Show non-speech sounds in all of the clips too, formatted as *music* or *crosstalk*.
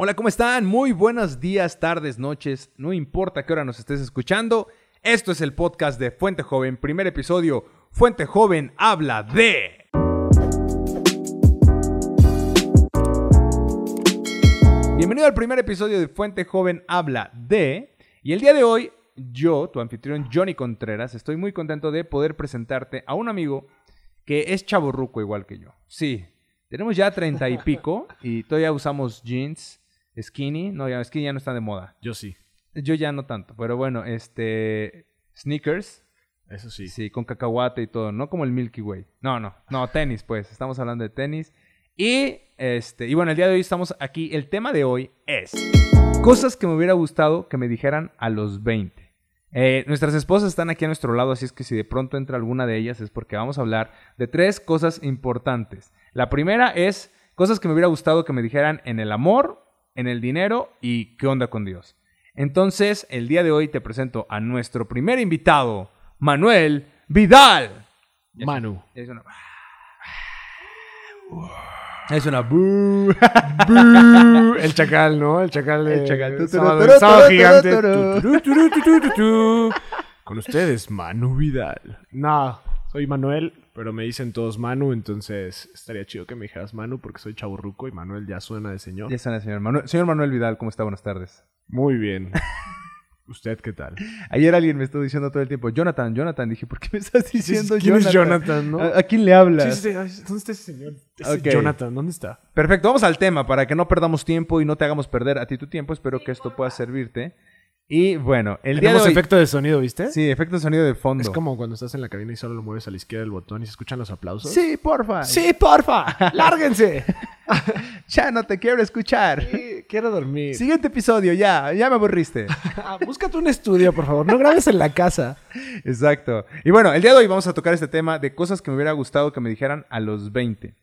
Hola, ¿cómo están? Muy buenos días, tardes, noches, no importa qué hora nos estés escuchando. Esto es el podcast de Fuente Joven, primer episodio. Fuente Joven habla de... Bienvenido al primer episodio de Fuente Joven habla de... Y el día de hoy, yo, tu anfitrión Johnny Contreras, estoy muy contento de poder presentarte a un amigo que es chaborruco igual que yo. Sí, tenemos ya treinta y pico y todavía usamos jeans, skinny. No, ya skinny ya no está de moda. Yo sí. Yo ya no tanto, pero bueno, este... Sneakers. Eso sí. Sí, con cacahuate y todo, no como el Milky Way. No, no, no, *laughs* tenis, pues, estamos hablando de tenis. Y, este, y bueno, el día de hoy estamos aquí. El tema de hoy es cosas que me hubiera gustado que me dijeran a los 20. Eh, nuestras esposas están aquí a nuestro lado, así es que si de pronto entra alguna de ellas es porque vamos a hablar de tres cosas importantes. La primera es cosas que me hubiera gustado que me dijeran en el amor, en el dinero y qué onda con Dios. Entonces, el día de hoy te presento a nuestro primer invitado, Manuel Vidal. Manu. Es una... *sighs* Es una... *laughs* El chacal, ¿no? El chacal de... El chacal. Tu, tu, Sábado, tu, tu, sábado tu, tu, gigante. tu, tu. Tu, tu, tu, tu, tu, tu. Con ustedes, Manu Vidal. No, soy Manuel, pero me dicen todos Manu, entonces estaría chido que me dijeras Manu porque soy chaburruco y Manuel ya suena de señor. Ya está, señor Manuel. Señor Manuel Vidal, ¿cómo está? Buenas tardes. Muy bien. *laughs* ¿Usted qué tal? Ayer alguien me estuvo diciendo todo el tiempo, Jonathan, Jonathan. Dije, ¿por qué me estás diciendo ¿Quién es Jonathan? Jonathan, no? ¿A, a quién le hablas? Sí, sí, sí. ¿Dónde está ese señor? Ese. Jonathan, ¿dónde está? Perfecto, vamos al tema para que no perdamos tiempo y no te hagamos perder a ti tu tiempo. Espero que esto pueda servirte. Y bueno, el día de Tenemos hoy... efecto de sonido, ¿viste? Sí, efecto de sonido de fondo. Es como cuando estás en la cabina y solo lo mueves a la izquierda del botón y se escuchan los aplausos. Sí, porfa. Sí, porfa. *laughs* Lárguense. *laughs* Ya no te quiero escuchar. Sí, quiero dormir. Siguiente episodio, ya, ya me aburriste. *laughs* Ah, búscate un estudio, por favor. No grabes en la casa. Exacto. Y bueno, el día de hoy vamos a tocar este tema de cosas que me hubiera gustado que me dijeran a los 20.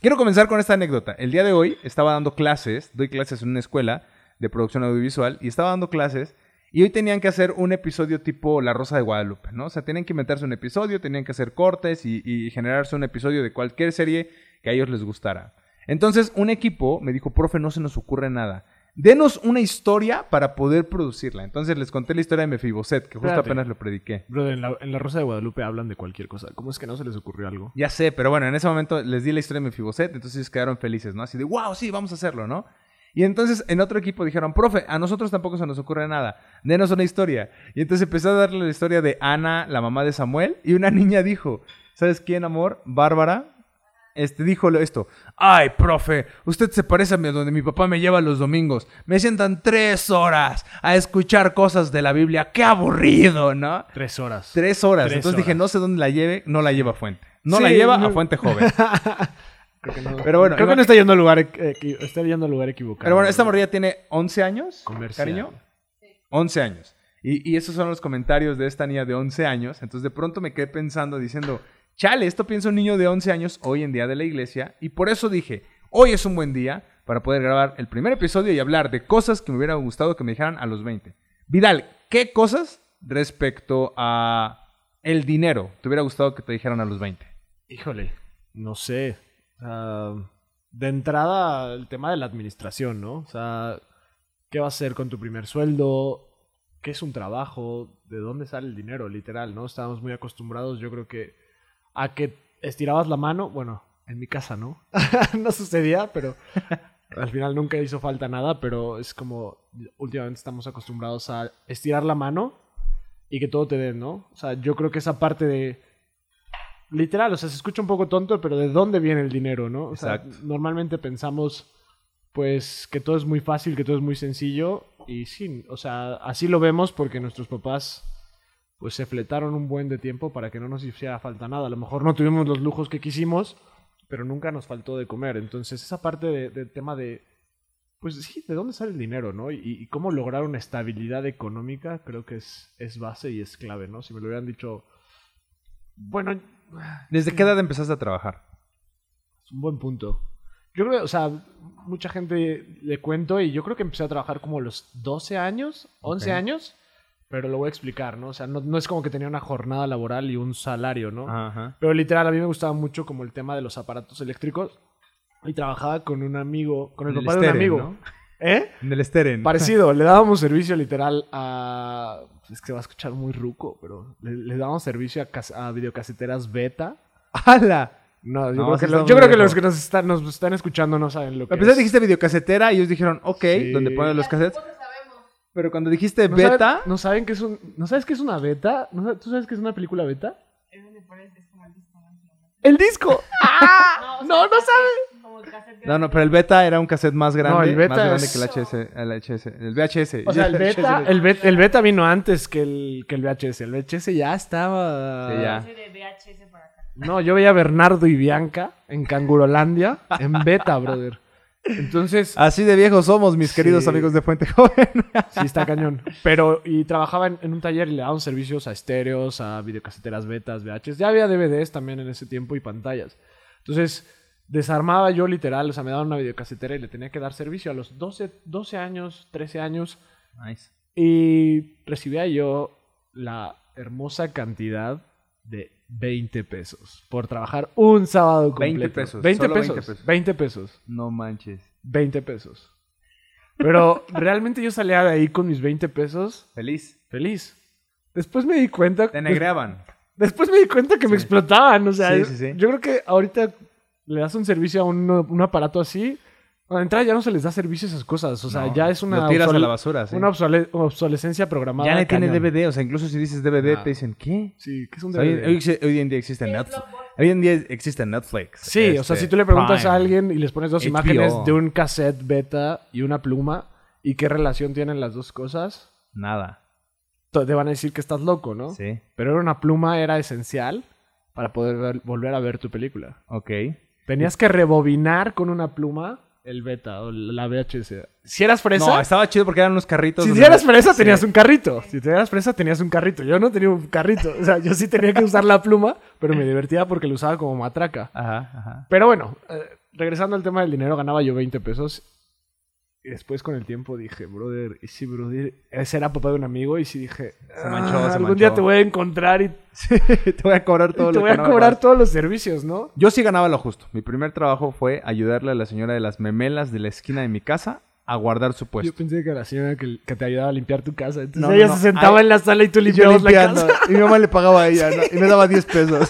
Quiero comenzar con esta anécdota. El día de hoy estaba dando clases, doy clases en una escuela de producción audiovisual y estaba dando clases y hoy tenían que hacer un episodio tipo La Rosa de Guadalupe, ¿no? O sea, tenían que inventarse un episodio, tenían que hacer cortes y, y generarse un episodio de cualquier serie que a ellos les gustara. Entonces, un equipo me dijo, profe, no se nos ocurre nada. Denos una historia para poder producirla. Entonces les conté la historia de Mefiboset, que justo Espérate. apenas lo prediqué. Brother, en la, en la Rosa de Guadalupe hablan de cualquier cosa. ¿Cómo es que no se les ocurrió algo? Ya sé, pero bueno, en ese momento les di la historia de Mefiboset, entonces ellos quedaron felices, ¿no? Así de, wow, sí, vamos a hacerlo, ¿no? Y entonces en otro equipo dijeron, profe, a nosotros tampoco se nos ocurre nada, denos una historia. Y entonces empezó a darle la historia de Ana, la mamá de Samuel, y una *laughs* niña dijo, ¿sabes quién, amor? Bárbara. Este dijo esto, ay, profe, usted se parece a mí donde mi papá me lleva los domingos. Me sientan tres horas a escuchar cosas de la Biblia. ¡Qué aburrido, ¿no! Tres horas. Tres horas. Tres Entonces dije, no sé dónde la lleve, no la lleva a Fuente. No Sí, la lleva no. a Fuente Joven. *laughs* Creo que no. Pero bueno, creo que no está yendo al lugar, equi- está yendo al lugar equivocado. Pero bueno, esta morrilla tiene 11 años, Comercial. cariño. 11 años. Y, y esos son los comentarios de esta niña de 11 años. Entonces de pronto me quedé pensando, diciendo, chale, esto piensa un niño de 11 años hoy en día de la iglesia. Y por eso dije, hoy es un buen día para poder grabar el primer episodio y hablar de cosas que me hubiera gustado que me dijeran a los 20. Vidal, ¿qué cosas respecto a el dinero te hubiera gustado que te dijeran a los 20? Híjole, no sé. Sea, de entrada, el tema de la administración, ¿no? O sea, ¿qué vas a hacer con tu primer sueldo? ¿Qué es un trabajo? ¿De dónde sale el dinero? Literal, ¿no? Estábamos muy acostumbrados, yo creo que, a que estirabas la mano. Bueno, en mi casa, ¿no? *laughs* no sucedía, pero *laughs* al final nunca hizo falta nada, pero es como, últimamente estamos acostumbrados a estirar la mano y que todo te den, ¿no? O sea, yo creo que esa parte de literal, o sea, se escucha un poco tonto, pero ¿de dónde viene el dinero, no? O sea, Exacto. normalmente pensamos, pues, que todo es muy fácil, que todo es muy sencillo, y sí, o sea, así lo vemos porque nuestros papás, pues, se fletaron un buen de tiempo para que no nos hiciera falta nada. A lo mejor no tuvimos los lujos que quisimos, pero nunca nos faltó de comer. Entonces, esa parte de- del tema de, pues sí, ¿de dónde sale el dinero, no? Y, y cómo lograr una estabilidad económica, creo que es, es base y es clave, ¿no? Si me lo hubieran dicho, bueno, ¿Desde qué edad empezaste a trabajar? es un buen punto. Yo creo, o sea, mucha gente le cuento y yo creo que empecé a trabajar como a los 12 años, 11 Ok. años, pero lo voy a explicar, ¿no? O sea, no, no es como que tenía una jornada laboral y un salario, ¿no? Ajá. Pero literal, a mí me gustaba mucho como el tema de los aparatos eléctricos y trabajaba con un amigo, con el, El papá de un amigo. ¿no? ¿Eh? En el Steren. Parecido, le dábamos servicio literal a. Es que va a escuchar muy ruco, pero le, le dábamos servicio a, cas- a videocaseteras beta. ¡Hala! No, yo No, creo, que, lo- yo creo que los que nos están, nos están escuchando no saben lo que A pesar es. dijiste videocasetera y ellos dijeron, ok, Sí. donde ponen los cassettes. Pero cuando dijiste ¿No beta, saben, ¿no saben que es un, ¿No sabes qué es una beta? ¿No ¿Tú sabes qué es una película beta? Es como el disco, ¿no? ¡El disco! *laughs* ¡Ah! o No, sea, no cassette, sabe. Cassette No, no, pero el beta era un cassette más grande. No, el beta más grande es- que el HS. El, HS, el VHS. O sea, el *laughs* beta, el beta, el beta vino antes que el, que el VHS. El VHS ya estaba... Sí, ya. No, yo veía a Bernardo y Bianca en Cangurolandia en beta, brother. Entonces, Así de viejos somos, mis Sí. queridos amigos de Fuente Joven. sí está cañón. Pero, y trabajaba en, en un taller y le daban servicios a estéreos, a videocaseteras betas, VHS. Ya había DVDs también en ese tiempo y pantallas. Entonces, desarmaba yo literal, o sea, me daban una videocasetera y le tenía que dar servicio a los 12, 12 años, 13 años. nice. Y recibía yo la hermosa cantidad de 20 pesos por trabajar un sábado completo. 20 pesos, 20 solo pesos. 20 pesos. 20 pesos. No manches. 20 pesos. Pero realmente yo salía de ahí con mis 20 pesos Feliz. feliz. Después me di cuenta. Te negreaban. Después me di cuenta que me explotaban. O sea, Sí, sí, sí. yo creo que ahorita le das un servicio a un, un aparato así. A la entrada ya no se les da servicio a esas cosas. O sea, No, ya es una. Lo tiras a la basura, sí. Una obsole- obsolescencia programada. Ya le tiene cañón. DVD. O sea, incluso si dices DVD, Ah. te dicen, ¿qué? Sí, que es un O sea, hoy, DVD. hoy- hoy en día existe Netflix. Hoy en día existe Netflix. Sí, o sea, este, si tú le preguntas Prime. a alguien y les pones dos HBO. imágenes de un cassette beta y una pluma y qué relación tienen las dos cosas, Nada. to- te van a decir que estás loco, ¿no? Sí. Pero era una pluma era esencial para poder ver- volver a ver tu película. Ok. Tenías que rebobinar con una pluma el beta o la VHS. Si eras fresa, No, estaba chido porque eran unos carritos. si eras fresa Sí. tenías un carrito. Si te eras fresa tenías un carrito. Yo no tenía un carrito. O sea, yo sí tenía que usar la pluma, pero me divertía porque lo usaba como matraca. Ajá, ajá. Pero bueno, eh, regresando al tema del dinero, ganaba yo 20 pesos. Y después con el tiempo dije, brother, y sí, brother, ese era papá de un amigo y sí dije, Se manchó, "Ah, se algún manchó". día te voy a encontrar y, *laughs* te voy a cobrar todo y *laughs* te voy a cobrar todos los servicios, ¿no? Yo sí ganaba lo justo. Mi primer trabajo fue ayudarle a la señora de las memelas de la esquina de mi casa a guardar su Yo puesto. pensé que la señora que, que te ayudaba a limpiar tu casa. Entonces No, ella no, se sentaba en la sala y tú yo limpiabas la casa. *laughs* Y mi mamá le pagaba a ella, ¿no? Y me daba 10 pesos.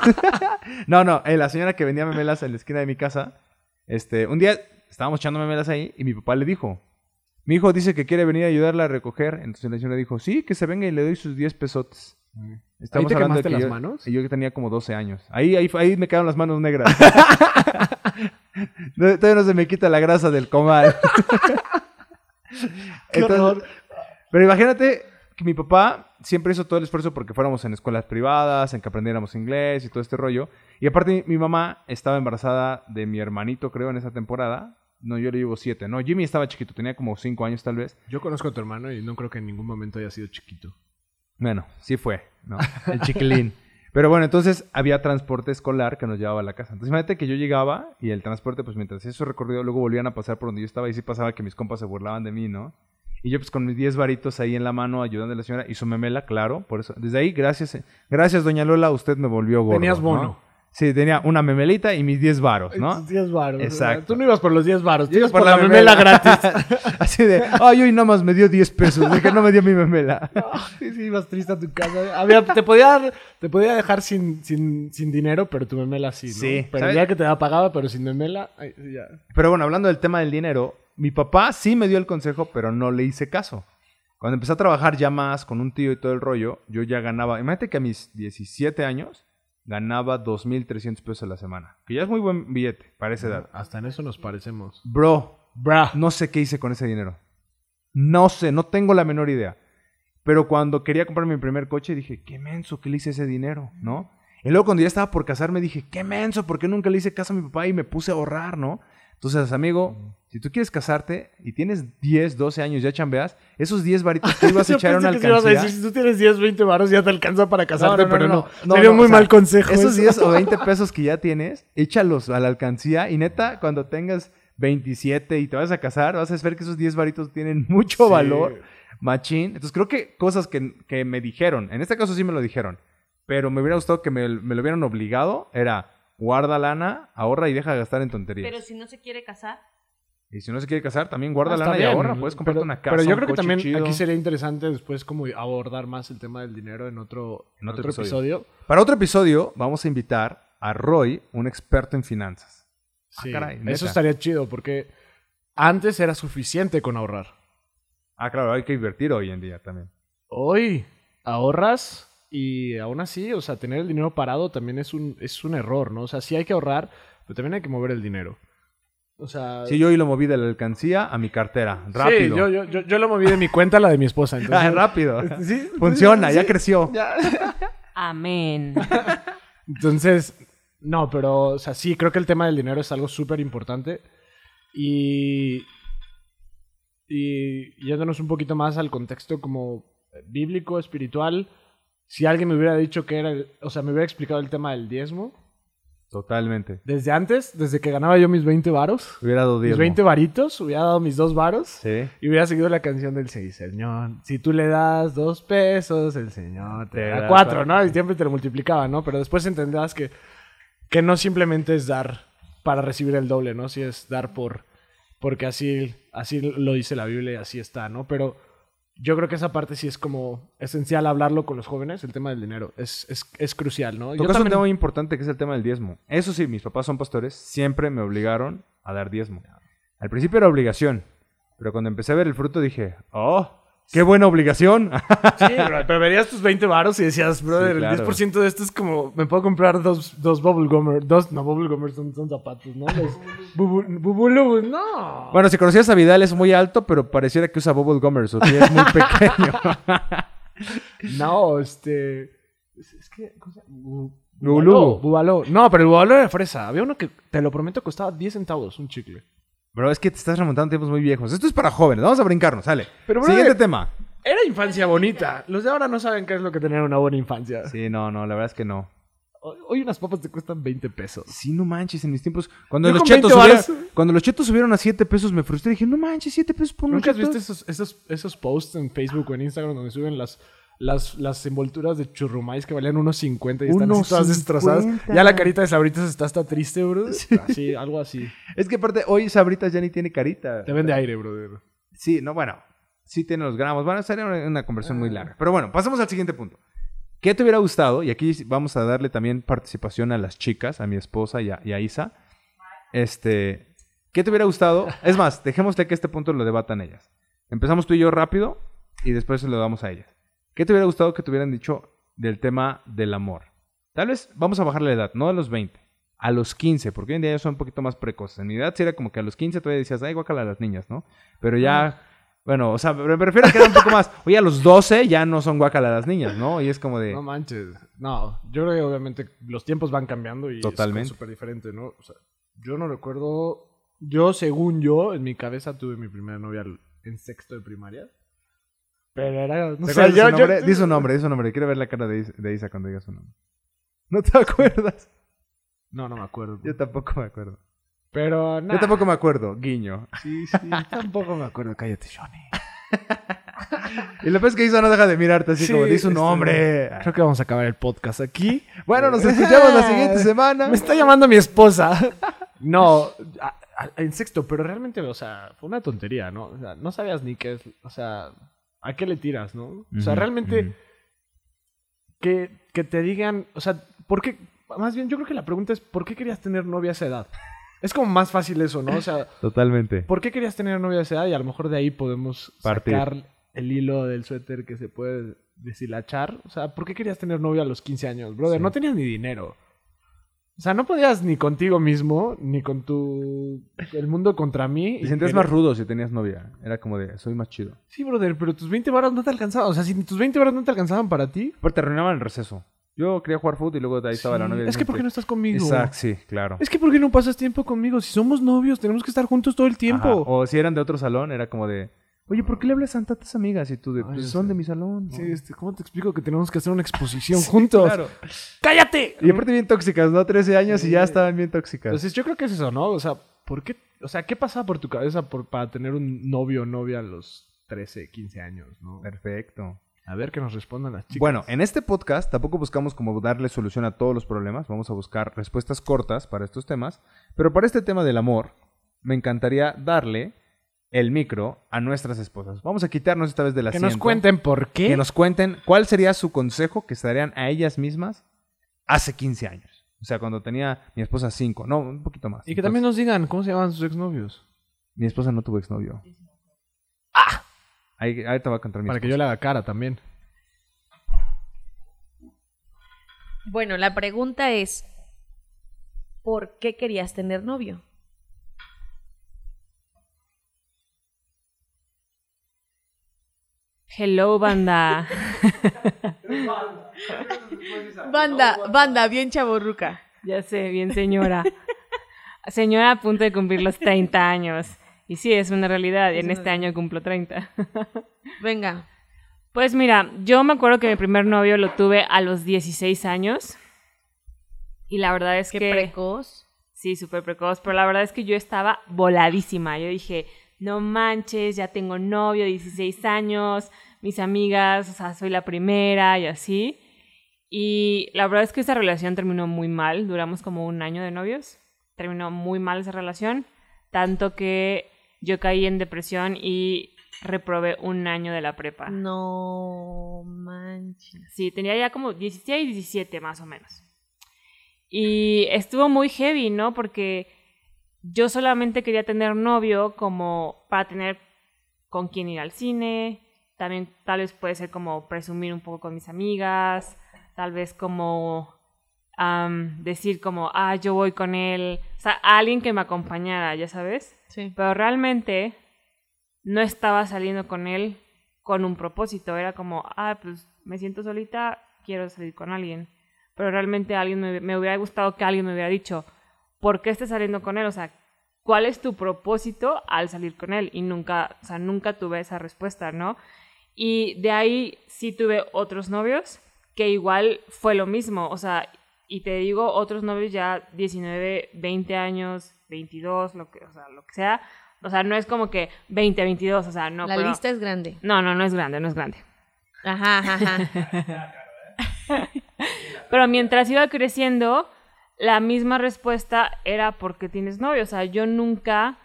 no, no. eh, la señora que vendía memelas en la esquina de mi casa, este, un día estábamos echando memelas ahí y mi papá le dijo, mi hijo dice que quiere venir a ayudarla a recoger. Entonces la señora dijo, sí, que se venga y le doy sus 10 pesotes. Estamos te hablando de que las yo, manos? y yo que tenía como 12 años. Ahí, ahí, ahí me quedaron las manos negras. *laughs* No, Todavía no se me quita la grasa del comal. *laughs* Qué horror. Pero imagínate que mi papá siempre hizo todo el esfuerzo porque fuéramos en escuelas privadas, en que aprendiéramos inglés y todo este rollo. Y aparte mi mamá estaba embarazada de mi hermanito, creo, en esa temporada. No, yo le llevo siete. No, Jimmy estaba chiquito, tenía como cinco años tal vez. Yo conozco a tu hermano y no creo que en ningún momento haya sido chiquito. Bueno, sí fue, ¿no? *laughs* El chiquilín. Pero bueno, entonces había transporte escolar que nos llevaba a la casa. Entonces imagínate que yo llegaba y el transporte, pues mientras eso recorrido, luego volvían a pasar por donde yo estaba y sí pasaba que mis compas se burlaban de mí, ¿no? Y yo pues con mis 10 varitos ahí en la mano ayudando a la señora y su memela, claro, por eso. Desde ahí, gracias, eh, gracias doña Lola, usted me volvió gordo. Tenías ¿no? Sí, tenía una memelita y mis 10 varos, ¿no? Tus 10 varos. Exacto. Tú no ibas por los 10 varos, tú ibas por, la, memela gratis. *laughs* Así de, ay, hoy nada más me dio 10 pesos, de que no me dio mi memela. *laughs* sí, sí, ibas triste a tu casa. Había, te, podía, te podía dejar sin, sin, sin dinero, pero tu memela sí, ¿no? Sí, Pero ¿sabes? ya que te la pagaba, pero sin memela, ay, ya. Pero bueno, hablando del tema del dinero, mi papá sí me dio el consejo, pero no le hice caso. Cuando empecé a trabajar ya más con un tío y todo el rollo, yo ya ganaba, imagínate que a mis 17 años ganaba 2.300 pesos a la semana, que ya es muy buen billete para esa edad. Hasta en eso nos parecemos. Bro, Bra. no sé qué hice con ese dinero. No sé, no tengo la menor idea. Pero cuando quería comprar mi primer coche dije, qué menso que le hice ese dinero, ¿no? Y luego cuando ya estaba por casarme dije, qué menso, ¿por qué nunca le hice caso a mi papá y me puse a ahorrar, ¿no? Entonces, amigo, si tú quieres casarte y tienes 10, 12 años, ya chambeas, esos 10 varitos *laughs* que ibas a echar a una sí ibas a alcancía. decir, si tú tienes 10, 20 varos ya te alcanza para casarte, No, no, pero no, no. no. Sería un muy o sea, mal consejo. Esos eso. 10 o 20 *laughs* pesos que ya tienes, échalos a la alcancía y neta, cuando tengas 27 y te vas a casar, vas a ver que esos 10 varitos tienen *laughs* mucho Sí. valor, machín. Entonces creo que cosas que, que me dijeron, en este caso sí me lo dijeron, pero me hubiera gustado que me, me lo hubieran obligado, era guarda lana, ahorra y deja de gastar en tonterías. Pero si no se quiere casar, Y si no se quiere casar, también guarda Ah, lana y ahorra. Puedes comprarte pero, una casa, Pero yo creo que también chido. aquí sería interesante después como abordar más el tema del dinero en otro, En otro otro episodio. Para otro episodio, vamos a invitar a Roy, un experto en finanzas. Sí, caray, neta. eso estaría chido porque antes era suficiente con ahorrar. Ah, claro, hay que invertir hoy en día también. Hoy ahorras y aún así, o sea, tener el dinero parado también es un, es un error, ¿no? O sea, sí hay que ahorrar, pero también hay que mover el dinero. O sea, Sí, yo hoy lo moví de la alcancía a mi cartera. Rápido. Sí, yo, yo, yo, yo lo moví de mi cuenta a la de mi esposa. *laughs* Ah, Entonces, rápido. *laughs* Sí, Funciona, sí, ya sí. creció. *laughs* Amén. Entonces, no, pero, o sea, sí, creo que el tema del dinero es algo súper importante. Y, y yéndonos un poquito más al contexto como bíblico, espiritual, si alguien me hubiera dicho que era, el- o sea, me hubiera explicado el tema del diezmo, Totalmente. desde antes, desde que ganaba yo mis 20 varos, Hubiera dado mis diezmo. 20 varitos, hubiera dado mis dos varos. Sí. Y hubiera seguido la canción del sí, Señor. Si tú le das dos pesos, el Señor te Te da da cuatro, cuatro. ¿no? Y siempre te lo multiplicaba, ¿no? Pero después entenderás que, que no simplemente es dar para recibir el doble, ¿no? Si es dar por... Porque así, así lo dice la Biblia y así está, ¿no? Pero yo creo que esa parte sí es como esencial hablarlo con los jóvenes, el tema del dinero. Es, es, es crucial, ¿no? Tocas un también- tema muy importante que es el tema del diezmo. Eso sí, mis papás son pastores, siempre me obligaron a dar diezmo. Al principio era obligación, pero cuando empecé a ver el fruto dije, ¡oh! ¡Qué buena obligación! Sí, bro, pero verías tus 20 varos y decías, brother, claro. el 10% de esto es como, me puedo comprar dos, dos bubble gummers, dos, no, bubble gummers son, son zapatos, ¿no? Los bubu- bubulubus, no. bueno, si conocías a Vidal es muy alto, pero pareciera que usa bubble gummers, o sea, es muy pequeño. *laughs* No, este, es, que, ¿cómo se llama? Bu- Bubulubu. Bubaló. No, pero el bubaló era fresa. Había uno que, te lo prometo, costaba 10 centavos, un chicle. Bro, es que te estás remontando a tiempos muy viejos. Esto es para jóvenes, vamos a brincarnos, sale. Pero, Siguiente tema. Era infancia bonita. Los de ahora no saben qué es lo que tener una buena infancia. Sí, no, no, la verdad es que no. Hoy unas papas te cuestan 20 pesos. Sí, no manches, en mis tiempos. Cuando Yo los chetos 20 subieron, cuando los chetos subieron a 7 pesos me frustré. Dije, no manches, 7 pesos por unos ¿Nunca has visto esos, esos, esos posts en Facebook o en Instagram donde suben las, las, las envolturas de churrumais que valían unos 50 y están Unos todas destrozadas? 50. Ya la carita de Sabritas está hasta triste, bro. *laughs* Así, algo así. Es que aparte, hoy Sabritas ya ni tiene carita. Te vende aire, brother. Sí, no, bueno. Sí tiene los gramos. Bueno, sería una, una conversión Ah. muy larga. Pero bueno, pasamos al siguiente punto. ¿Qué te hubiera gustado? Y aquí vamos a darle también participación a las chicas, a mi esposa y a, y a Isa. Este, ¿qué te hubiera gustado? Es más, dejémosle que este punto lo debatan ellas. Empezamos tú y yo rápido y después se lo damos a ellas. ¿Qué te hubiera gustado que te hubieran dicho del tema del amor? Tal vez vamos a bajar la edad, no a los 20, a los 15, porque hoy en día ya son un poquito más precoces. En mi edad sí era como que a los 15 todavía decías, ay, guacala a las niñas, ¿no? Pero ya, bueno, o sea, me prefiero que era un poco más. Oye, a los 12 ya no son guacala las niñas, ¿no? Y es como de. No manches. No, yo creo que obviamente los tiempos van cambiando y Totalmente. es súper diferente, ¿no? O sea, yo no recuerdo. Yo, según yo, en mi cabeza tuve mi primera novia en sexto de primaria. Pero era. No ¿Te sé, yo, su yo- nombre? Di su nombre, di su nombre. Quiero ver la cara de Isa, de Isa cuando diga su nombre. ¿No te acuerdas? No, no me acuerdo. Yo tampoco me acuerdo. Pero. Yo tampoco me acuerdo. Guiño. Sí, sí, *laughs* tampoco me acuerdo. Cállate, Johnny. *laughs* Y lo peor es que Isa no deja de mirarte así Sí, como, di su este, nombre. Creo que vamos a acabar el podcast aquí. Bueno, nos escuchamos la siguiente *laughs* semana. Me está llamando mi esposa. No, a- a- en sexto, pero realmente, o sea, fue una tontería, ¿no? O sea, no sabías ni qué es, o sea, ¿a qué le tiras, no? O sea, realmente que, que te digan, o sea, ¿por qué? Más bien, yo creo que la pregunta es, ¿por qué querías tener novia a esa edad? Es como más fácil eso, ¿no? O sea, *laughs* Totalmente. ¿por qué querías tener novia a esa edad? Y a lo mejor de ahí podemos Partir. sacar el hilo del suéter que se puede deshilachar. O sea, ¿por qué querías tener novia a los 15 años, brother? Sí. No tenías ni dinero. O sea, no podías ni contigo mismo, ni con tu... el mundo contra mí. Te y sentías más rudo si tenías novia. Era como de, soy más chido. Sí, brother, pero tus 20 varas no te alcanzaban. O sea, si tus 20 varas no te alcanzaban para ti... Aparte, arruinaban el receso. Yo quería jugar fútbol y luego de ahí estaba la novia. Es que ¿por qué no estás conmigo? Exacto, sí, claro. Es que ¿por qué no pasas tiempo conmigo? Si somos novios, tenemos que estar juntos todo el tiempo. Ajá. O si eran de otro salón, era como de, oye, ¿por qué le hablas a tantas amigas? Y tú de, pues son de mi salón. Sí, este, ¿cómo te explico que tenemos que hacer una exposición juntos? Claro. ¡Cállate! Y aparte bien tóxicas, ¿no? 13 años y ya Sí. estaban bien tóxicas. Entonces yo creo que es eso, ¿no? O sea, ¿por qué? O sea, ¿qué pasaba por tu cabeza por- para tener un novio o novia a los 13, 15 años, no? Perfecto. A ver que nos respondan las chicas. Bueno, en este podcast tampoco buscamos como darle solución a todos los problemas. Vamos a buscar respuestas cortas para estos temas. Pero para este tema del amor, me encantaría darle el micro a nuestras esposas. Vamos a quitarnos esta vez del Que asiento. nos cuenten por qué. Que nos cuenten cuál sería su consejo que se darían a ellas mismas hace 15 años. O sea, cuando tenía mi esposa 5. No, un poquito más. Y que también nos digan cómo se llaman sus exnovios. Mi esposa no tuvo exnovio. ¡Ah! Ahí, ahorita va a contar mi Para que yo le haga cara también. Bueno, la pregunta es, ¿por qué querías tener novio? Hello, banda. Banda, banda, bien chaborruca. ya sé, bien señora. Señora a punto de cumplir los 30 años. Y sí, es una realidad. Y en este año cumplo 30. Venga. Pues mira, yo me acuerdo que mi primer novio lo tuve a los 16 años. Y la verdad es Qué que... precoz. Sí, súper precoz, pero la verdad es que yo estaba voladísima. Yo dije, no manches, ya tengo novio, 16 años, mis amigas, o sea, soy la primera y así. Y la verdad es que esa relación terminó muy mal, duramos como un año de novios, terminó muy mal esa relación, tanto que yo caí en depresión y reprobé un año de la prepa. No manches. Sí, tenía ya como 16, 17 más o menos. Y estuvo muy heavy, ¿no? Porque yo solamente quería tener novio como para tener con quién ir al cine. También tal vez puede ser como presumir un poco con mis amigas. Tal vez como decir como, ah, yo voy con él. O sea, alguien que me acompañara, ya sabes. Sí. Pero realmente no estaba saliendo con él con un propósito. Era como, ah, pues me siento solita, quiero salir con alguien. Pero realmente alguien me, me hubiera gustado que alguien me hubiera dicho, ¿por qué estás saliendo con él? O sea, ¿cuál es tu propósito al salir con él? Y nunca, o sea, nunca tuve esa respuesta, ¿no? Y de ahí sí tuve otros novios que igual fue lo mismo. O sea, y te digo, otros novios ya 19, 20 años, 22, lo que, o sea, lo que sea. O sea, no es como que 20, 22, o sea, no. la pero- lista es grande. No, no, no es grande, no es grande. Ajá, ajá, ajá. *laughs* Pero mientras iba creciendo, la misma respuesta era porque tienes novio. O sea, yo nunca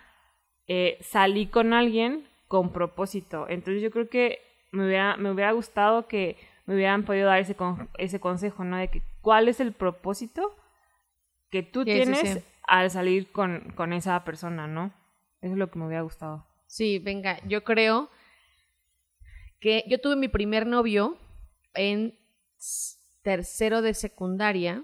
eh, salí con alguien con propósito. Entonces yo creo que me hubiera, me hubiera gustado que me hubieran podido dar ese, con- ese consejo, ¿no? De que cuál es el propósito que tú Sí, tienes sí. al salir con, con esa persona, ¿no? Eso es lo que me hubiera gustado. Sí, venga, yo creo que yo tuve mi primer novio en tercero de secundaria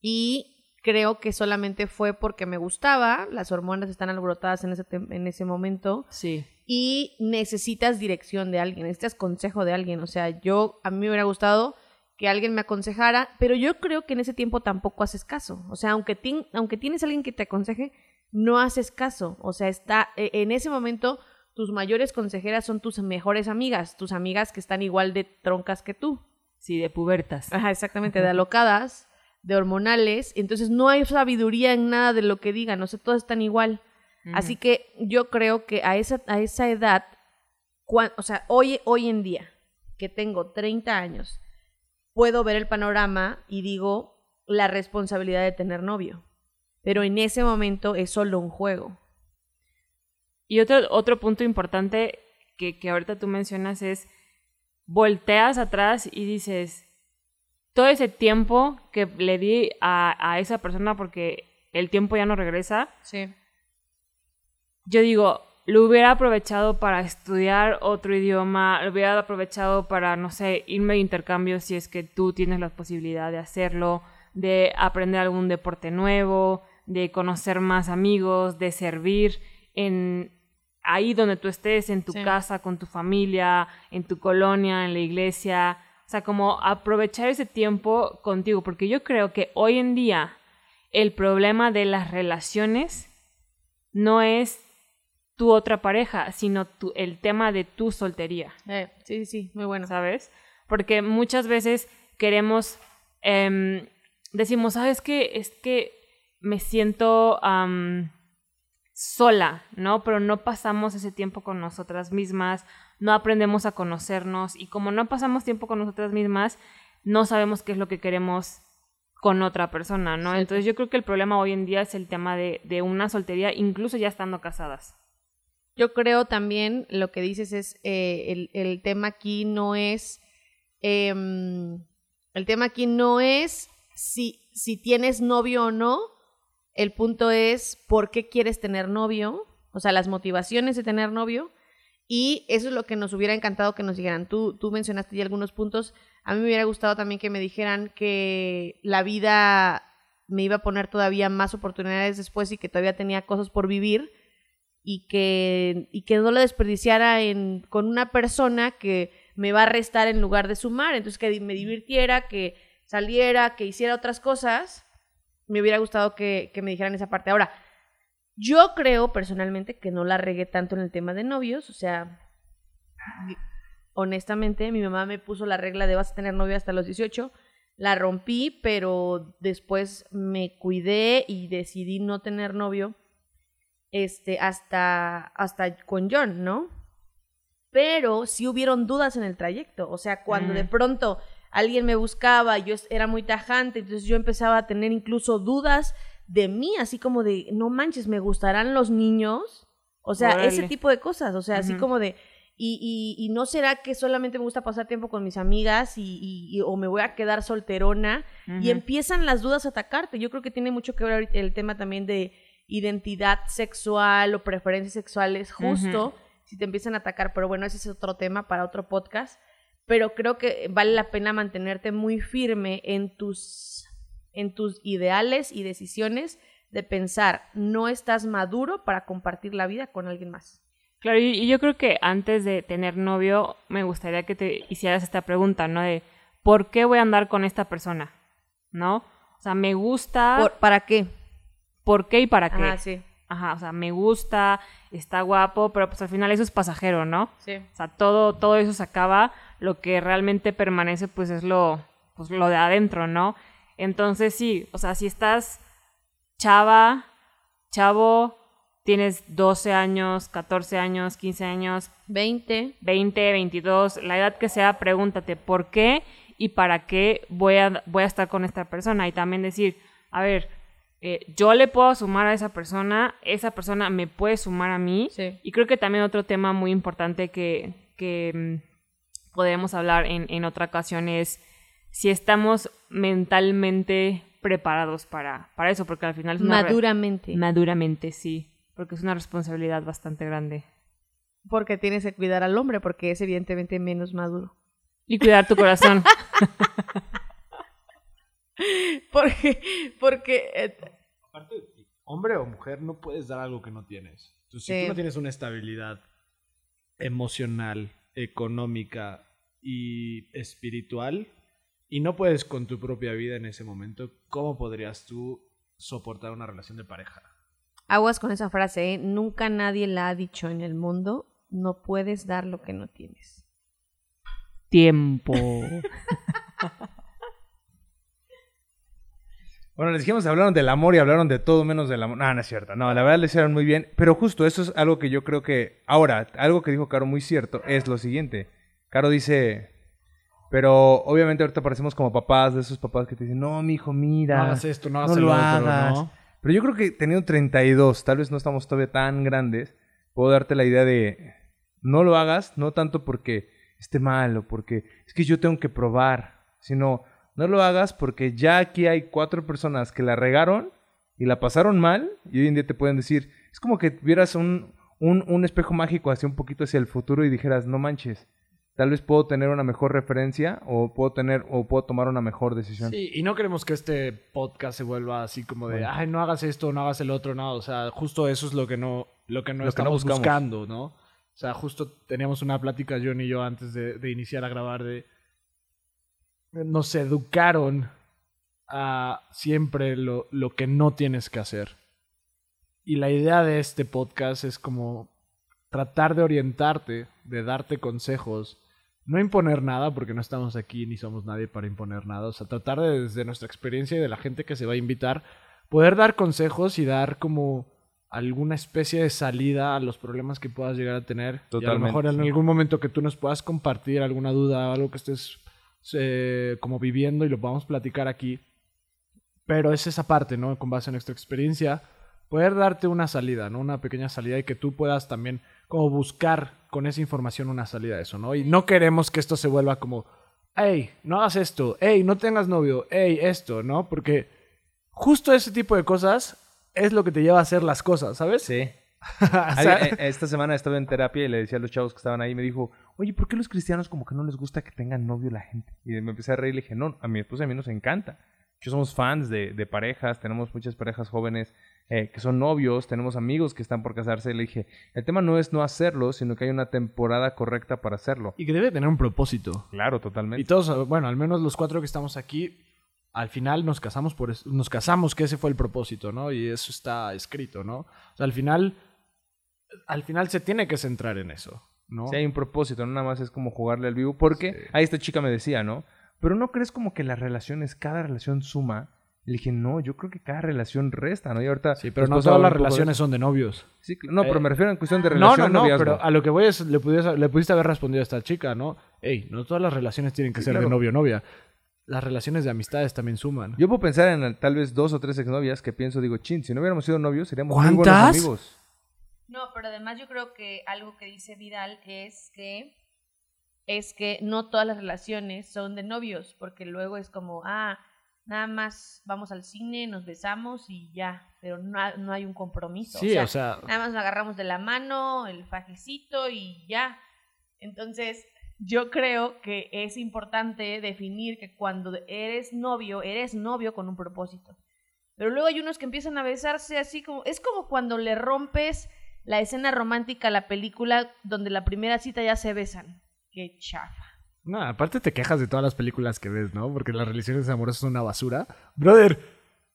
y creo que solamente fue porque me gustaba, las hormonas están alborotadas en ese, en ese momento Sí. y necesitas dirección de alguien, necesitas consejo de alguien, o sea, yo a mí me hubiera gustado que alguien me aconsejara, pero yo creo que en ese tiempo tampoco haces caso, o sea, aunque, aunque tienes alguien que te aconseje, no haces caso, o sea, está e- en ese momento tus mayores consejeras son tus mejores amigas, tus amigas que están igual de troncas que tú. Sí, de pubertas. Ajá, exactamente, de *laughs* alocadas, de hormonales, entonces no hay sabiduría en nada de lo que digan, o sea, todos están igual. Así que yo creo que a esa, a esa edad, o sea, hoy, hoy en día, que tengo 30 años, puedo ver el panorama y digo la responsabilidad de tener novio. Pero en ese momento es solo un juego. Y otro, otro punto importante que, que ahorita tú mencionas es, volteas atrás y dices, todo ese tiempo que le di a, a esa persona porque el tiempo ya no regresa, Sí. yo digo, lo hubiera aprovechado para estudiar otro idioma, lo hubiera aprovechado para, no sé, irme de intercambio si es que tú tienes la posibilidad de hacerlo, de aprender algún deporte nuevo, de conocer más amigos, de servir en ahí donde tú estés, en tu Sí. casa, con tu familia, en tu colonia, en la iglesia. O sea, como aprovechar ese tiempo contigo, porque yo creo que hoy en día el problema de las relaciones no es tu otra pareja, sino tu, el tema de tu soltería, Eh, sí, sí, sí, muy bueno. ¿sabes? Porque muchas veces queremos, em, decimos, ¿sabes qué? Es que me siento sola, ¿no? Pero no pasamos ese tiempo con nosotras mismas, no aprendemos a conocernos y como no pasamos tiempo con nosotras mismas, no sabemos qué es lo que queremos con otra persona, ¿no? Entonces yo creo que el problema hoy en día es el tema de, de una soltería, incluso ya estando casadas. Yo creo también lo que dices es, eh, el, el tema aquí no es, em, el tema aquí no es si, si tienes novio o no, el punto es por qué quieres tener novio, o sea, las motivaciones de tener novio, y eso es lo que nos hubiera encantado que nos dijeran. Tú, tú mencionaste ya algunos puntos, a mí me hubiera gustado también que me dijeran que la vida me iba a poner todavía más oportunidades después y que todavía tenía cosas por vivir y que, y que no lo desperdiciara en, con una persona que me va a restar en lugar de sumar. Entonces, que me divirtiera, que saliera, que hiciera otras cosas. Me hubiera gustado que, que me dijeran esa parte. Ahora, yo creo personalmente que no la regué tanto en el tema de novios. O sea, honestamente, mi mamá me puso la regla de vas a tener novio hasta los 18. La rompí, pero después me cuidé y decidí no tener novio este, hasta, hasta con John, ¿no? Pero sí hubieron dudas en el trayecto. O sea, cuando de pronto alguien me buscaba, yo era muy tajante, entonces yo empezaba a tener incluso dudas de mí, así como de, no manches, ¿me gustarán los niños? O sea, Órale. ese tipo de cosas, o sea, así como de, y, y, y no será que solamente me gusta pasar tiempo con mis amigas y, y- y- o me voy a quedar solterona y empiezan las dudas a atacarte. Yo creo que tiene mucho que ver el tema también de identidad sexual o preferencias sexuales, justo si te empiezan a atacar. Pero bueno, ese es otro tema para otro podcast. Pero creo que vale la pena mantenerte muy firme en tus, en tus ideales y decisiones de pensar, no estás maduro para compartir la vida con alguien más. Claro, y, yo creo que antes de tener novio, me gustaría que te hicieras esta pregunta, ¿no? De, ¿por qué voy a andar con esta persona? ¿No? O sea, me gusta, ¿Por- ¿Para qué? ¿por qué y para qué? Ah, sí, Ajá, o sea, me gusta, está guapo, pero pues al final eso es pasajero, ¿no? sí. O sea, todo, todo eso se acaba, lo que realmente permanece pues es lo, pues, lo de adentro, ¿no? Entonces sí, o sea, si estás chava, chavo, tienes 12 años, 14 años, 15 años, 20. 20, 22, la edad que sea, pregúntate por qué y para qué voy a, voy a estar con esta persona. Y también decir, a ver, eh, yo le puedo sumar a esa persona, esa persona me puede sumar a mí. Sí. Y creo que también otro tema muy importante que, que mm, podemos hablar en, en otra ocasión es si estamos mentalmente preparados para, para eso, porque al final es una Maduramente. maduramente, sí, porque es una responsabilidad bastante grande. porque tienes que cuidar al hombre, porque es evidentemente menos maduro. Y cuidar tu corazón. *laughs* Porque, porque eh, Aparte, hombre o mujer, no puedes dar algo que no tienes. Entonces, si tú no tienes una estabilidad emocional, económica y espiritual, y no puedes con tu propia vida en ese momento, ¿cómo podrías tú soportar una relación de pareja? aguas con esa frase, ¿eh? nunca nadie la ha dicho en el mundo, no puedes dar lo que no tienes. Tiempo. *laughs* Bueno, les dijimos, hablaron del amor y hablaron de todo menos del amor. No, no es cierto. No, la verdad les hicieron muy bien. Pero justo eso es algo que yo creo que... Ahora, algo que dijo Caro muy cierto es lo siguiente. Caro dice... Pero obviamente ahorita parecemos como papás, de esos papás que te dicen, no, mi hijo, mira. No hagas esto, no hagas no lo otro, hagas. ¿no? Pero yo creo que teniendo 32, tal vez no estamos todavía tan grandes, puedo darte la idea de no lo hagas, no tanto porque esté mal o porque es que yo tengo que probar, sino no lo hagas porque ya aquí hay cuatro personas que la regaron y la pasaron mal y hoy en día te pueden decir, es como que vieras un, un, un espejo mágico hacia un poquito hacia el futuro y dijeras, no manches, tal vez puedo tener una mejor referencia o puedo tener o puedo tomar una mejor decisión. Sí, y no queremos que este podcast se vuelva así como de, Bueno. ay, no hagas esto, no hagas el otro, no. O sea, justo eso es lo que no, lo que no Lo que no estamos buscando, ¿no? O sea, justo teníamos una plática John y yo antes de, de iniciar a grabar de... Nos educaron a siempre lo, lo que no tienes que hacer. Y la idea de este podcast es como tratar de orientarte, de darte consejos, no imponer nada, porque no estamos aquí ni somos nadie para imponer nada. O sea, tratar de, desde nuestra experiencia y de la gente que se va a invitar, poder dar consejos y dar como alguna especie de salida a los problemas que puedas llegar a tener. Y a lo Totalmente, mejor en algún momento que tú nos puedas compartir alguna duda, algo que estés eh, como viviendo y lo podamos platicar aquí. Pero es esa parte, ¿no? Con base en nuestra experiencia, poder darte una salida, ¿no? Una pequeña salida y que tú puedas también como buscar con esa información una salida de eso, ¿no? Y no queremos que esto se vuelva como, hey, no hagas esto, hey, no tengas novio, hey, esto, ¿no? Porque justo ese tipo de cosas es lo que te lleva a hacer las cosas, ¿sabes? Sí. *laughs* O sea, Alguien- eh, Esta semana estaba en terapia y le decía a los chavos que estaban ahí, me dijo, oye, ¿por qué los cristianos como que no les gusta que tengan novio la gente? Y me empecé a reír y le dije, no, a mi esposa y a mí nos encanta. Yo somos fans de, de parejas, tenemos muchas parejas jóvenes eh, que son novios, tenemos amigos que están por casarse. Y le dije, el tema no es no hacerlo, sino que hay una temporada correcta para hacerlo. y que debe tener un propósito. Claro, Y totalmente. todos, bueno, al menos los cuatro que estamos aquí, al final nos casamos por eso- nos casamos que ese fue el propósito, ¿no? Y eso está escrito, ¿no? O sea, al final, al final se tiene que centrar en eso, ¿no? Si hay un propósito, no nada más es como jugarle al vivo. Porque ahí esta chica me decía, ¿no? Pero no crees como que las relaciones, cada relación suma. Le dije, no, yo creo que cada relación resta, ¿no? Y ahorita. Sí, pero no todas las relaciones son de novios. Sí, no, pero Eh, me refiero en cuestión de No, relación, no, no, noviazgo. pero a lo que voy es, le, pudiese- le pudiste haber respondido a esta chica, ¿no? Ey, no todas las relaciones tienen que Sí, ser claro. de novio o novia. Las relaciones de amistades también suman. Yo puedo pensar en tal vez dos o tres exnovias que pienso, digo, chin, si no hubiéramos sido novios, seríamos muy buenos ¿Cuántas? amigos. No, pero además yo creo que algo que dice Vidal es que es que no todas las relaciones son de novios, porque luego es como, ah, nada más vamos al cine, nos besamos y ya, pero no, no hay un compromiso. sí, o sea, nada más nos agarramos de la mano, el fajecito y ya. Entonces, yo creo que es importante definir que cuando eres novio, eres novio con un propósito. Pero luego hay unos que empiezan a besarse así como... Es como cuando le rompes la escena romántica a la película donde la primera cita ya se besan. Qué chafa. No, aparte te quejas de todas las películas que ves, ¿no? Porque las relaciones amorosas son una basura. Brother,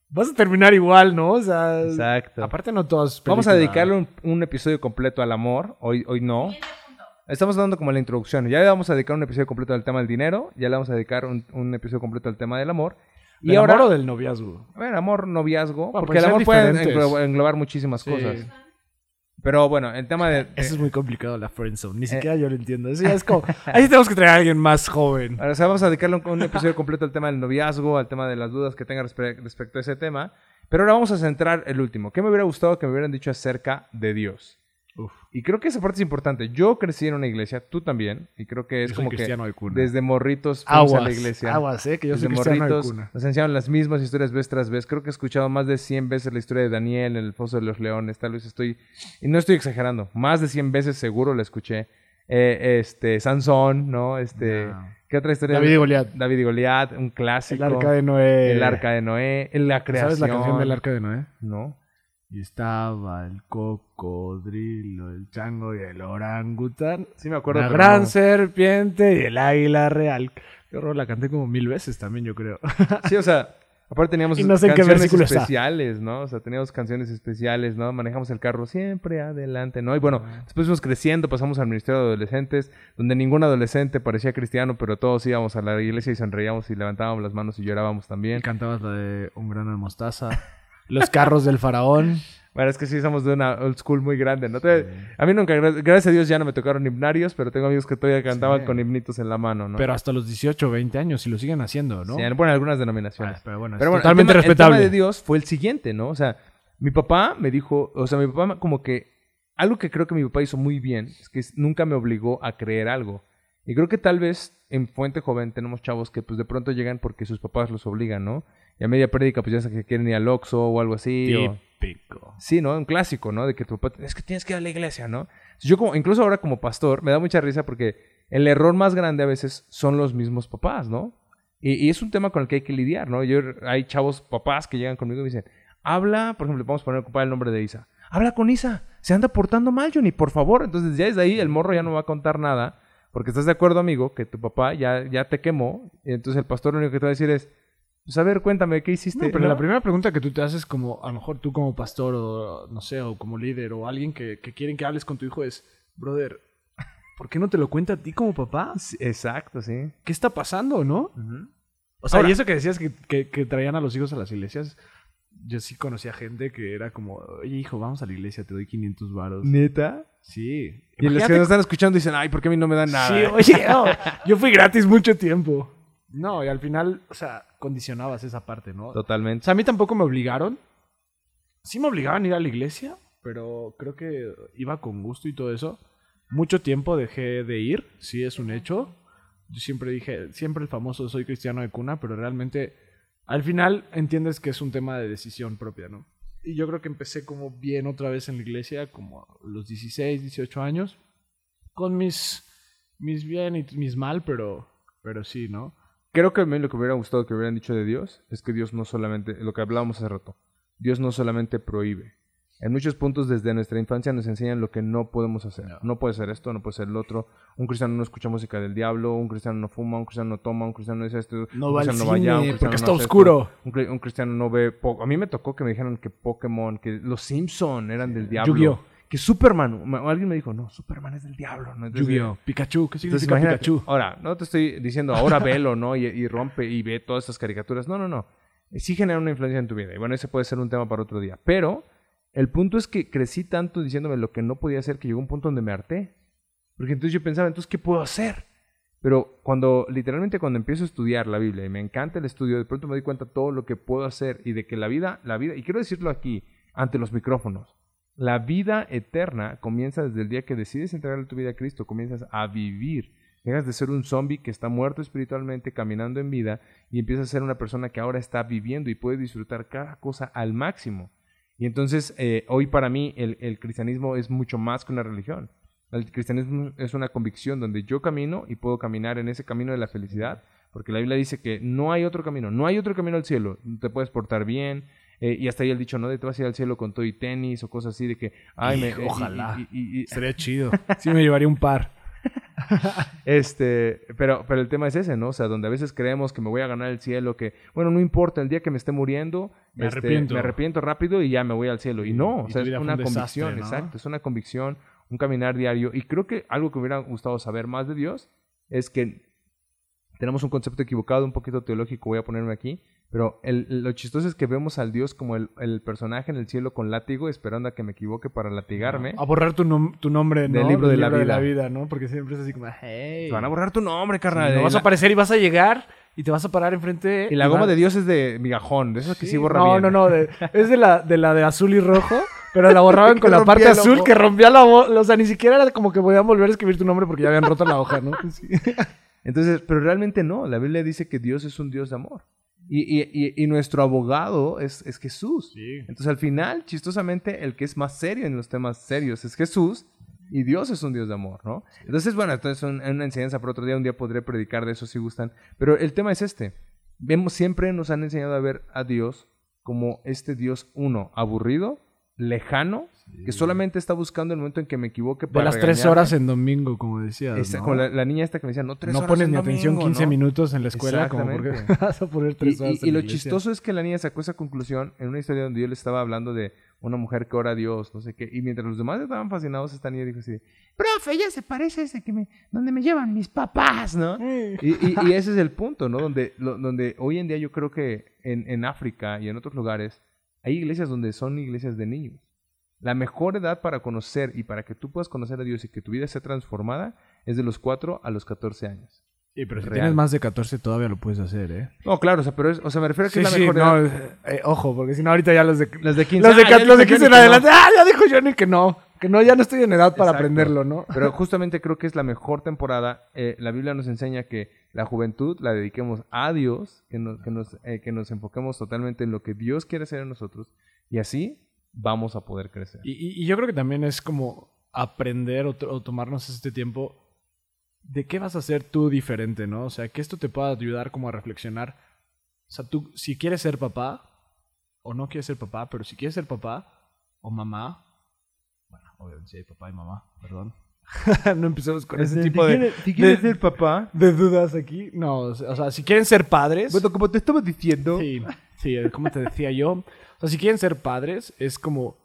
vas a terminar igual, ¿no? O sea, Exacto. aparte no todas Vamos a películas- dedicarle un, un episodio completo al amor. Hoy, hoy no. Estamos dando como la introducción. Ya le vamos a dedicar un episodio completo al tema del dinero. Ya le vamos a dedicar un, un episodio completo al tema del amor. Y ¿Del ahora, amor o del noviazgo? bueno, amor, noviazgo. Bueno, porque el pueden ser amor puede diferentes. englobar muchísimas Sí. cosas. Pero bueno, el tema de... Eso es muy complicado, la friendzone. Eh. Ni siquiera yo lo entiendo. Eso ya es como... *laughs* Ahí tenemos que traer a alguien más joven. O sea, vamos a dedicarle un, un episodio completo al tema del noviazgo, al tema de las dudas que tenga respe- respecto a ese tema. Pero ahora vamos a centrar el último. ¿Qué me hubiera gustado que me hubieran dicho acerca de Dios? Uf. Y creo que esa parte es importante. Yo crecí en una iglesia, tú también, y creo que es Yo soy como que cristiano de cuna. desde morritos fuimos Aguas, a la iglesia. aguas, eh, que yo desde soy cristiano de morritos cuna. nos enseñaron las mismas historias vez tras vez. Creo que he escuchado más de 100 veces la historia de Daniel en el Foso de los Leones. Tal vez estoy... Y no estoy exagerando. Más de 100 veces seguro la escuché. Eh, este, Sansón, ¿no? Este... No. ¿Qué otra historia? David y Goliat. David y Goliat, un clásico. El arca de Noé. El arca de Noé, en la creación. ¿Sabes la canción del arca de Noé? No. Y estaba el cocodrilo, el chango y el orangután. Sí me acuerdo. la gran no. serpiente y el águila real. Qué horror, la canté como mil veces también, yo creo. *laughs* Sí, o sea, aparte teníamos Y no sé canciones está. especiales, ¿no? O sea, teníamos canciones especiales, ¿no? Manejamos el carro siempre adelante, ¿no? Y bueno, después fuimos creciendo, pasamos al Ministerio de Adolescentes, donde ningún adolescente parecía cristiano, pero todos íbamos a la iglesia y sonreíamos y levantábamos las manos y llorábamos Y también. cantabas la de Un grano de mostaza. *laughs* Los carros del faraón. *laughs* Bueno, es que sí somos de una old school muy grande, ¿no? Te- A mí nunca, gra- gracias a Dios ya no me tocaron himnarios, pero tengo amigos que todavía cantaban Sí. con himnitos en la mano, ¿no? Pero hasta los 18 o 20 años y lo siguen haciendo, ¿no? Sí, bueno, algunas denominaciones. Ah, pero bueno, Pero es bueno, totalmente el tema, respetable. El tema de Dios fue el siguiente, ¿no? O sea, mi papá me dijo, o sea, mi papá como que, algo que creo que mi papá hizo muy bien, es que nunca me obligó a creer algo. Y creo que tal vez en Fuente Joven tenemos chavos que pues de pronto llegan porque sus papás los obligan, ¿no? Y a media prédica pues ya sé que quieren ir al Oxxo o algo así. o- Típico. Sí, ¿no? Un clásico, ¿no? De que tu papá, es que tienes que ir a la iglesia, ¿no? Yo como, incluso ahora como pastor, me da mucha risa porque el error más grande a veces son los mismos papás, ¿no? Y, y es un tema con el que hay que lidiar, ¿no? Yo, hay chavos papás que llegan conmigo y me dicen, habla, por ejemplo, vamos a poner ocupar el nombre de Isa. Habla con Isa, se anda portando mal, Johnny, por favor. Entonces ya desde ahí el morro ya no va a contar nada, porque estás de acuerdo, amigo, que tu papá ya, ya te quemó. Y entonces el pastor lo único que te va a decir es, pues a ver, cuéntame, ¿qué hiciste? No, pero ¿No? la primera pregunta que tú te haces como, a lo mejor tú como pastor o, no sé, o como líder o alguien que, que quieren que hables con tu hijo es, brother, ¿por qué no te lo cuenta a ti como papá? Sí, Exacto, sí. ¿Qué está pasando, no? O sea, Ahora- y eso que decías que, que- que traían a los hijos a las iglesias, yo sí conocía gente que era como, oye hijo, vamos a la iglesia, te doy 500 varos. ¿Neta? Sí. Y los que nos están escuchando dicen, ay, ¿por qué a mí no me dan nada? Sí, oye, no, yo fui gratis mucho tiempo. No, y al final, o sea, condicionabas esa parte, ¿no? O Totalmente. sea, a mí tampoco me obligaron. Sí me obligaban a ir a la iglesia, pero creo que iba con gusto y todo eso. Mucho tiempo dejé de ir, sí es un hecho. Yo siempre dije, siempre el famoso soy cristiano de cuna, pero realmente al final entiendes que es un tema de decisión propia, ¿no? Y yo creo que empecé como bien otra vez en la iglesia, como a los 16, 18 años, con mis, mis bien y mis mal, pero, pero sí, ¿no? Creo que a mí lo que me hubiera gustado que hubieran dicho de Dios es que Dios no solamente, lo que hablábamos hace rato, Dios no solamente prohíbe. En muchos puntos desde nuestra infancia nos enseñan lo que no podemos hacer. No, puede ser esto, no puede ser el otro. Un cristiano no escucha música del diablo, un cristiano no fuma, un cristiano no toma, un cristiano no dice esto, No un va al cristiano cine, un porque cristiano está no hace oscuro. esto, Un, cri- un cristiano no ve... A mí me tocó que me dijeron que Pokémon, que los Simpson eran del diablo. Yu-Gi-Oh. Que Superman, ma- alguien me dijo, no, Superman es del diablo. ¿no? Entonces, Yu-Gi-Oh! Pikachu, ¿qué entonces, significa imagínate, Pikachu? Ahora, no te estoy diciendo ahora velo, ¿no? Y, y rompe y ve todas estas caricaturas. No, no, no. Sí genera una influencia en tu vida. Y bueno, ese puede ser un tema para otro día. Pero el punto es que crecí tanto diciéndome lo que no podía hacer que llegó un punto donde me harté. Porque entonces yo pensaba, entonces, ¿qué puedo hacer? Pero cuando, literalmente cuando empiezo a estudiar la Biblia y me encanta el estudio, de pronto me doy cuenta todo lo que puedo hacer y de que la vida, la vida, y quiero decirlo aquí, ante los micrófonos, la vida eterna comienza desde el día que decides entregarle tu vida a Cristo, comienzas a vivir. Dejas de ser un zombie que está muerto espiritualmente, caminando en vida, y empiezas a ser una persona que ahora está viviendo y puede disfrutar cada cosa al máximo. Y entonces, eh, hoy para mí, el, el cristianismo es mucho más que una religión. El cristianismo es una convicción donde yo camino y puedo caminar en ese camino de la felicidad, porque la Biblia dice que no hay otro camino, no hay otro camino al cielo. Te puedes portar bien, eh, y hasta ahí el dicho, ¿no? De te vas a ir al cielo con todo y tenis o cosas así de que, ay, me, Hijo, y- ojalá. y- y- y- Sería chido. *laughs* Sí me llevaría un par. *laughs* este, pero, pero el tema es ese, ¿no? O sea, donde a veces creemos que me voy a ganar el cielo, que, bueno, no importa, el día que me esté muriendo, Me este, arrepiento. me arrepiento rápido y ya me voy al cielo. Y no, o sea, es una un desastre, convicción, ¿no? exacto, es una convicción, un caminar diario. Y creo que algo que me hubiera gustado saber más de Dios es que tenemos un concepto equivocado, un poquito teológico, voy a ponerme aquí, pero el- lo chistoso es que vemos al Dios como el, el personaje en el cielo con látigo, esperando a que me equivoque para latigarme. A borrar tu, nom- tu nombre, ¿no? Del libro de la vida. ¿no? Porque siempre es así como, hey. Te van a borrar tu nombre, Sí, carnal. no vas a la- aparecer y vas a llegar y te vas a parar enfrente. Y la goma de Dios es de migajón, de esos que sí, Sí, borra no, bien. No, no, de- es de la, de la de azul y rojo, pero la borraban *laughs* con la parte azul que rompía la hoja. O sea, ni siquiera era como que podían volver a escribir tu nombre porque ya habían roto la hoja, ¿no? *laughs* Sí. Entonces, pero realmente no. La Biblia dice que Dios es un Dios de amor. Y, y- y- nuestro abogado es, es Jesús. Entonces, al final, chistosamente, el que es más serio en los temas serios es Jesús. Y Dios es un Dios de amor, ¿no? Entonces, bueno, esto es un- una enseñanza para otro día. Un día podré predicar de eso si gustan. Pero el tema es este. Vemos, siempre nos han enseñado a ver a Dios como este Dios, uno, aburrido, lejano, que solamente está buscando el momento en que me equivoque De para las tres horas en domingo, como decías. Esa- ¿no? Como la, la niña esta que me decía, no, tres no horas pones en ni atención domingo, 15 ¿no? minutos en la escuela, como porque *laughs* vas a poner Y, tres horas y- y en lo la iglesia. chistoso es que la niña sacó esa conclusión en una historia donde yo le estaba hablando de una mujer que ora a Dios, no sé qué, y mientras los demás estaban fascinados, esta niña dijo así, profe, ella se parece a ese que me, donde me llevan mis papás, ¿no? Y, y- y ese es el punto, ¿no? Donde, lo- donde hoy en día yo creo que en, en África y en otros lugares hay iglesias donde son iglesias de niños. La mejor edad para conocer y para que tú puedas conocer a Dios y que tu vida sea transformada es de los 4 a los 14 años. Sí, pero si Real. tienes más de 14 todavía lo puedes hacer, ¿eh? No, claro, o sea, pero es, o sea, me refiero a que Sí, es la sí, mejor no, edad. eh, ojo, porque si no ahorita ya los de... Los de 15, Los de, ah, los de dijo 15 en no. adelante, ¡ah! Ya dijo Johnny que no. Que no, ya no estoy en edad para Exacto. aprenderlo, ¿no? Pero *laughs* justamente creo que es la mejor temporada. Eh, la Biblia nos enseña que la juventud la dediquemos a Dios, que nos, que, nos, eh, que nos enfoquemos totalmente en lo que Dios quiere hacer en nosotros y así vamos a poder crecer. Y, y- yo creo que también es como aprender o, to- o tomarnos este tiempo de qué vas a hacer tú diferente, ¿no? O sea, que esto te pueda ayudar como a reflexionar. O sea, tú, si quieres ser papá, o no quieres ser papá, pero si quieres ser papá o mamá, bueno, obviamente sí hay papá y mamá, perdón. *laughs* no empecemos con ese tipo de, si quieres ser papá, de dudas aquí. No, o sea, si quieren ser padres... bueno, como te estaba diciendo, Sí, sí, eh, como te decía yo. O sea, si quieren ser padres, es como,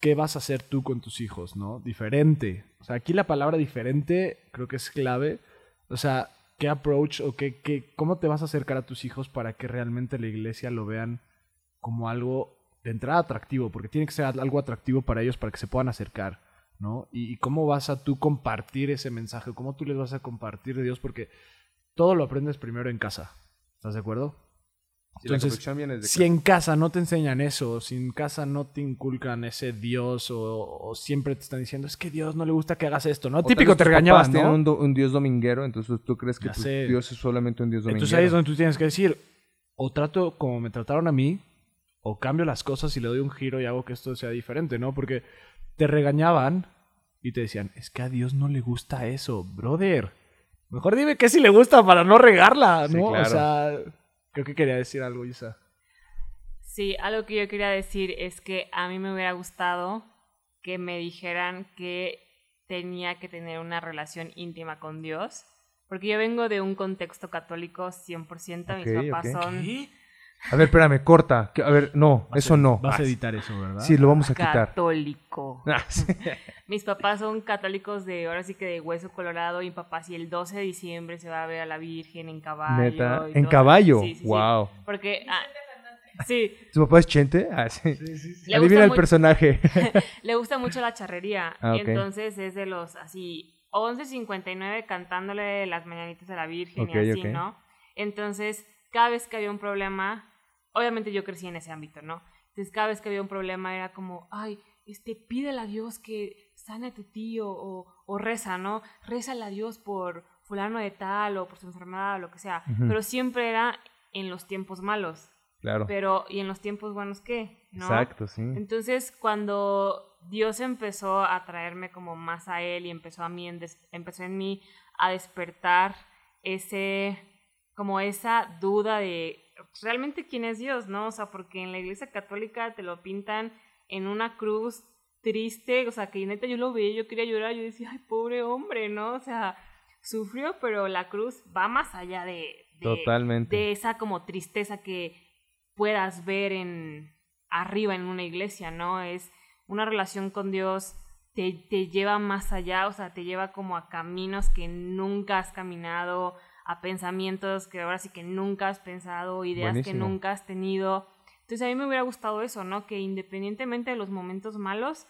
¿qué vas a hacer tú con tus hijos, no? Diferente. O sea, aquí la palabra diferente creo que es clave. O sea, ¿qué approach o qué, qué, cómo te vas a acercar a tus hijos para que realmente la iglesia lo vean como algo de entrada atractivo? Porque tiene que ser algo atractivo para ellos para que se puedan acercar, ¿no? Y, y cómo vas a tú compartir ese mensaje, cómo tú les vas a compartir de Dios, porque todo lo aprendes primero en casa. ¿Estás de acuerdo? La Entonces, si en casa no te enseñan eso, si en casa no te inculcan ese Dios o, o siempre te están diciendo, es que Dios no le gusta que hagas esto, ¿no? O Típico te tienen ¿no? un, do- un dios dominguero, entonces tú crees que tu. Dios es solamente un dios dominguero. Entonces ahí es donde tú tienes que decir, o trato como me trataron a mí, o cambio las cosas y le doy un giro y hago que esto sea diferente, ¿no? Porque te regañaban y te decían, es que a Dios no le gusta eso, brother. Mejor dime qué si le gusta para no regarla, Sí, ¿no? claro. O sea, creo que quería decir algo, Isa. Sí, algo que yo quería decir es que a mí me hubiera gustado que me dijeran que tenía que tener una relación íntima con Dios. Porque yo vengo de un contexto católico 100%. Ok, Mis papás ok. son A ver, espérame, corta. A ver, no, eso no. Vas a editar eso, ¿verdad? Sí, lo vamos a quitar. católico. *laughs* Ah, sí. *laughs* Mis papás son católicos de, ahora sí que de hueso colorado. Y mi papá, si el 12 de diciembre se va a ver a la Virgen en caballo. Neta, en todo. caballo. Sí, sí, sí. wow. Porque, ah, sí, ¿Tu papá es Chente? Ah, sí. Le Adivina gusta el muy- personaje. *laughs* le gusta mucho la charrería. Ah, y ok. entonces es de los así 11.59 cantándole las mañanitas a la Virgen y así. ¿no? Entonces, cada vez que había un problema, obviamente yo crecí en ese ámbito, ¿no? Entonces, cada vez que había un problema era como, ay, este, pídele a Dios que sane a tu tío o, o reza, ¿no? Rézale a Dios por fulano de tal o por su enfermedad o lo que sea. Pero siempre era en los tiempos malos. Claro. Pero, ¿y en los tiempos buenos qué? ¿No? Exacto, sí. Entonces, cuando Dios empezó a traerme como más a Él y empezó a mí, en empezó en mí a despertar ese, como esa duda de realmente quién es Dios, ¿no? O sea, porque en la iglesia católica te lo pintan en una cruz triste, o sea, que neta yo lo veía, yo quería llorar, yo decía, ay, pobre hombre, ¿no? O sea, sufrió, pero la cruz va más allá de, de, Totalmente. de esa como tristeza que puedas ver en arriba en una iglesia, ¿no? Es una relación con Dios te, te lleva más allá, o sea, te lleva como a caminos que nunca has caminado, a pensamientos que ahora sí que nunca has pensado, ideas que nunca has tenido. Entonces a mí me hubiera gustado eso, ¿no? Que independientemente de los momentos malos,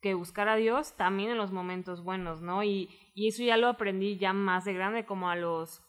que buscar a Dios también en los momentos buenos, ¿no? Y, y eso ya lo aprendí ya más de grande, como a los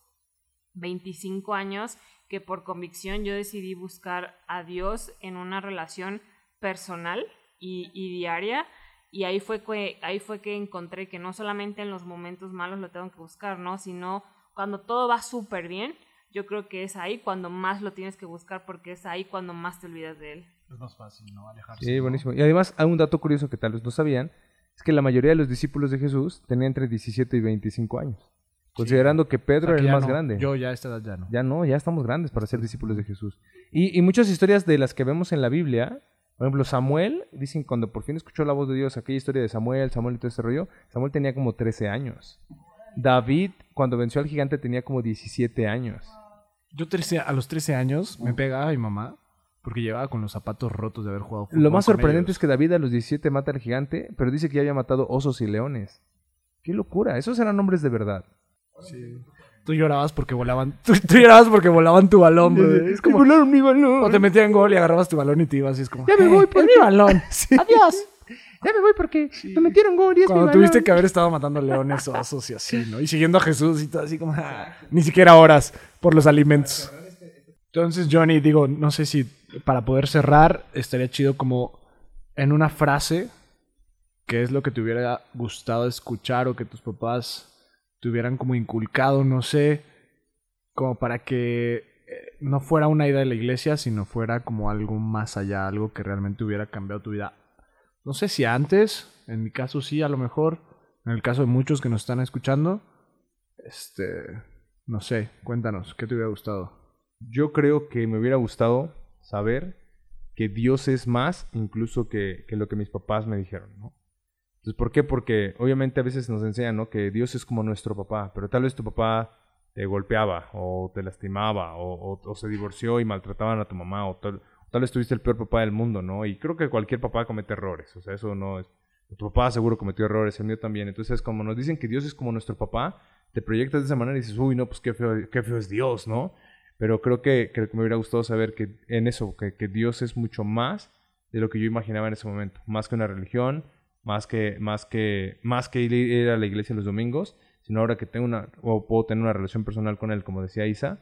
25 años, que por convicción yo decidí buscar a Dios en una relación personal y, y diaria. Y ahí fue, que, ahí fue que encontré que no solamente en los momentos malos lo tengo que buscar, ¿no? Sino cuando todo va súper bien, yo creo que es ahí cuando más lo tienes que buscar porque es ahí cuando más te olvidas de él. Es más fácil, ¿no? Alejarse. Sí, ¿no? buenísimo. Y además, hay un dato curioso que tal vez no sabían, es que la mayoría de los discípulos de Jesús tenían entre 17 y 25 años. Considerando que O Pedro sea, era el más no. grande. Yo ya a esta edad ya no. Ya no, ya estamos grandes para ser discípulos de Jesús. Y, y muchas historias de las que vemos en la Biblia, por ejemplo, Samuel, dicen cuando por fin escuchó la voz de Dios, aquella historia de Samuel, Samuel y todo ese rollo, Samuel tenía como 13 años. David, cuando venció al gigante, tenía como 17 años. Yo 13 a los 13 años me pegaba mi mamá porque llevaba con los zapatos rotos de haber jugado fútbol Lo más con sorprendente ellos. es que David a los 17 mata al gigante, pero dice que ya había matado osos y leones. ¡Qué locura! Esos eran hombres de verdad. Sí. Tú llorabas porque volaban. *laughs* Tú, tú llorabas porque volaban tu balón, bro. Es como. volaron mi balón! O te metían gol y agarrabas tu balón y te ibas y es como. Ya me "Eh, voy, pues". mi balón. *laughs* Sí. Adiós. Ya me voy porque me metieron gol y Cuando tuviste que haber estado matando leones, osos y así, ¿no? Y siguiendo a Jesús y todo así como. "Ah", ni siquiera horas por los alimentos. Entonces, Johnny, digo, no sé si para poder cerrar estaría chido como en una frase, ¿qué es lo que te hubiera gustado escuchar o que tus papás te hubieran como inculcado, no sé, como para que eh, no fuera una idea de la iglesia, sino fuera como algo más allá, algo que realmente hubiera cambiado tu vida. No sé si antes, en mi caso sí, a lo mejor, en el caso de muchos que nos están escuchando, este, no sé, cuéntanos, ¿qué te hubiera gustado? Yo creo que me hubiera gustado saber que Dios es más incluso que, que lo que mis papás me dijeron, ¿no? Entonces, ¿por qué? Porque obviamente a veces nos enseñan, ¿no? Que Dios es como nuestro papá, pero tal vez tu papá te golpeaba o te lastimaba o, o- o se divorció y maltrataban a tu mamá o tal, tal vez tuviste el peor papá del mundo, ¿no? Y creo que cualquier papá comete errores, o sea, eso no es... Tu papá seguro cometió errores, el mío también. Entonces, como nos dicen que Dios es como nuestro papá, te proyectas de esa manera y dices, uy, no, pues qué feo, qué feo es Dios, ¿no? Pero creo que, me hubiera gustado saber que en eso, que, Dios es mucho más de lo que yo imaginaba en ese momento. Más que una religión, más que, más que, más que ir a la iglesia los domingos, sino ahora que tengo una, o puedo tener una relación personal con Él, como decía Isa,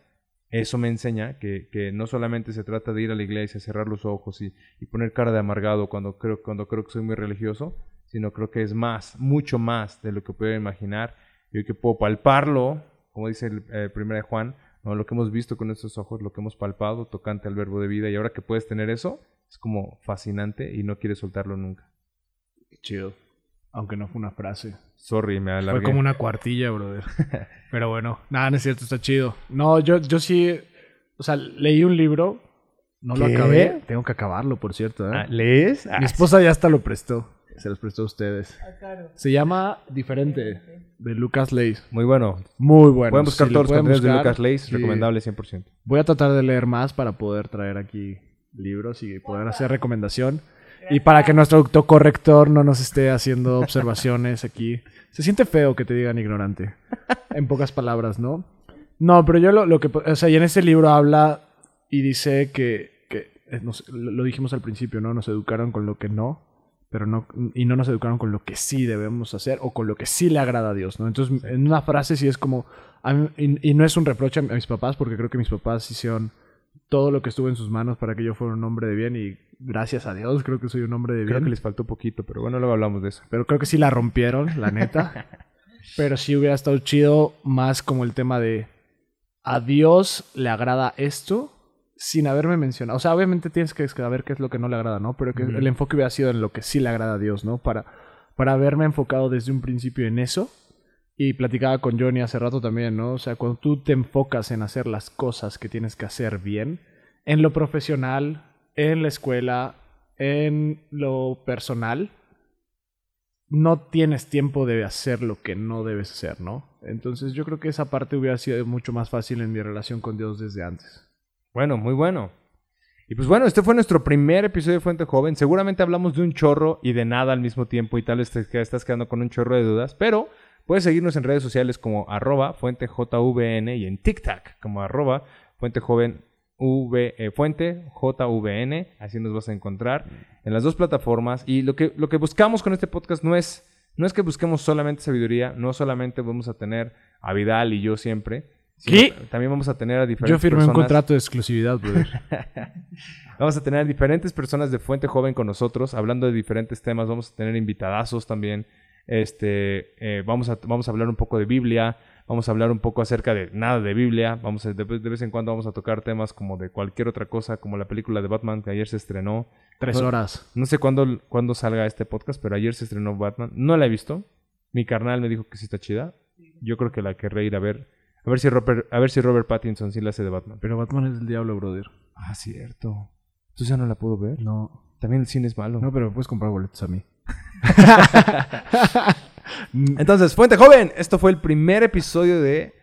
eso me enseña que, que no solamente se trata de ir a la iglesia, cerrar los ojos y, y poner cara de amargado cuando creo, cuando creo que soy muy religioso, sino creo que es más, mucho más de lo que puedo imaginar y que puedo palparlo, como dice el eh, primero de Juan, ¿no? lo que hemos visto con nuestros ojos, lo que hemos palpado, tocante al verbo de vida, y ahora que puedes tener eso, es como fascinante y no quieres soltarlo nunca. Chido. Aunque no fue una frase. Sorry, me alargué. Fue como una cuartilla, brother. *laughs* Pero bueno, nada, no es cierto, está chido. No, yo, yo sí, o sea, leí un libro, no lo acabé. Tengo que acabarlo, por cierto. ¿eh? Ah, ¿Lees? Mi esposa ya hasta lo prestó. Se los prestó a ustedes. Se llama Diferente, de Lucas Leis. Muy bueno. Muy bueno. pueden buscar Si todos los contenidos de Lucas Leis, sí. recomendable 100%. Voy a tratar de leer más para poder traer aquí libros y poder hacer recomendación. Y para que nuestro autocorrector no nos esté haciendo *laughs* observaciones aquí. Se siente feo que te digan ignorante. En pocas palabras, ¿no? No, pero yo lo, lo que... O sea, y en ese libro habla y dice que... que eh, nos- lo dijimos al principio, ¿no? Nos educaron con lo que no, pero no... Y no nos educaron con lo que sí debemos hacer o con lo que sí le agrada a Dios, ¿no? Entonces, en una frase sí es como... a mí- y, y no es un reproche a mis papás, porque creo que mis papás hicieron todo lo que estuvo en sus manos para que yo fuera un hombre de bien y gracias a Dios creo que soy un hombre de Creo bien. que les faltó poquito, pero bueno, luego hablamos de eso. Pero creo que sí la rompieron, la neta. *laughs* Pero sí hubiera estado chido más como el tema de a Dios le agrada esto sin haberme mencionado. O sea, obviamente tienes que saber qué es lo que no le agrada, ¿no? Pero que el enfoque hubiera sido en lo que sí le agrada a Dios, ¿no? Para, para haberme enfocado desde un principio en eso. Y platicaba con Johnny hace rato también, ¿no? O sea, cuando tú te enfocas en hacer las cosas que tienes que hacer bien, en lo profesional, en la escuela, en lo personal, no tienes tiempo de hacer lo que no debes hacer, ¿no? Entonces yo creo que esa parte hubiera sido mucho más fácil en mi relación con Dios desde antes. Bueno, muy bueno. Y pues bueno, este fue nuestro primer episodio de Fuente Joven. Seguramente hablamos de un chorro y de nada al mismo tiempo y tal estás quedando con un chorro de dudas, pero puedes seguirnos en redes sociales como arroba fuentejvn y en TikTok como arroba fuentejoven V, eh, fuente JVN, así nos vas a encontrar en las dos plataformas. Y lo que, lo que buscamos con este podcast no es, no es que busquemos solamente sabiduría, no solamente vamos a tener a Vidal y yo siempre. ¿Qué? También vamos a tener a diferentes Yo firmé un personas. contrato de exclusividad, brother. *laughs* Vamos a tener diferentes personas de Fuente Joven con nosotros, hablando de diferentes temas. Vamos a tener invitadazos también. Este, eh, vamos, a, vamos a hablar un poco de Biblia. Vamos a hablar un poco acerca de nada de Biblia. Vamos a, de, de vez en cuando vamos a tocar temas como de cualquier otra cosa, como la película de Batman que ayer se estrenó. Tres No- horas. No sé cuándo, cuándo salga este podcast, pero ayer se estrenó Batman. No la he visto. Mi carnal me dijo que sí está chida. Yo creo que la querré ir a ver. A ver si Robert, a ver si Robert Pattinson sí la hace de Batman. Pero Batman es el diablo, brother. Ah, cierto. ¿Tú ya no la puedo ver? No. También el cine es malo. No, pero puedes comprar boletos a mí. *laughs* Entonces, Fuente Joven, esto fue el primer episodio de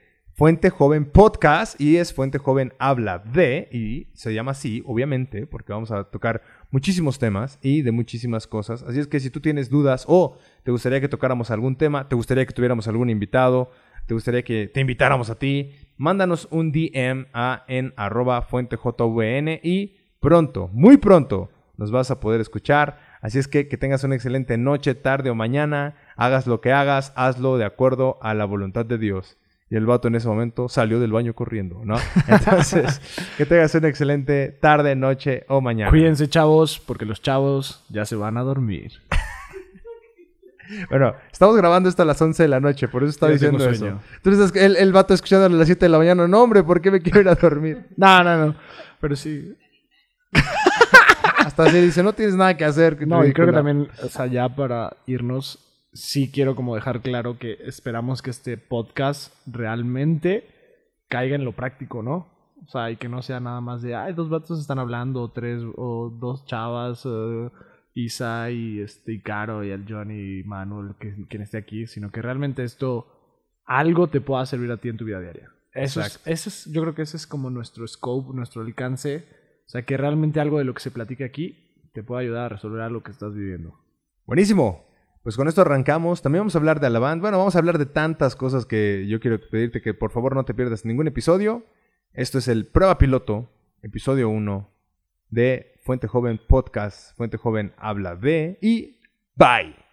Fuente Joven Podcast y es Fuente Joven Habla de, y se llama así, obviamente, porque vamos a tocar muchísimos temas y de muchísimas cosas. Así es que si tú tienes dudas o te gustaría que tocáramos algún tema, te gustaría que tuviéramos algún invitado, te gustaría que te invitáramos a ti, mándanos un DM a en arroba fuentejvn y pronto, muy pronto, nos vas a poder escuchar. Así es que que tengas una excelente noche, tarde o mañana. Hagas lo que hagas, hazlo de acuerdo a la voluntad de Dios. Y el vato en ese momento salió del baño corriendo, ¿no? *laughs* Entonces, que tengas una excelente tarde, noche o mañana. Cuídense, chavos, porque los chavos ya se van a dormir. Bueno, estamos grabando esto a las 11 de la noche, por eso estaba Yo diciendo eso. Entonces, el, el vato escuchando a las 7 de la mañana, no, hombre, ¿por qué me quiero ir a dormir? No, no, no. Pero sí. Hasta se dice, no tienes nada que hacer. No, y creo que ridícula". también, o sea, ya para irnos, sí quiero como dejar claro que esperamos que este podcast realmente caiga en lo práctico, ¿no? O sea, y que no sea nada más de, ay, dos vatos están hablando, o tres, o dos chavas, eh, Isa y, este, y Caro y el Johnny y Manuel, que, quien esté aquí, sino que realmente esto, algo te pueda servir a ti en tu vida diaria. Eso es, Exacto. eso es, yo creo que ese es como nuestro scope, nuestro alcance. O sea, que realmente algo de lo que se platica aquí te puede ayudar a resolver algo que estás viviendo. Buenísimo. Pues con esto arrancamos. También vamos a hablar de alabanza. Bueno, vamos a hablar de tantas cosas que yo quiero pedirte que por favor no te pierdas ningún episodio. Esto es el prueba piloto, episodio 1 de Fuente Joven Podcast. Fuente Joven habla de y bye.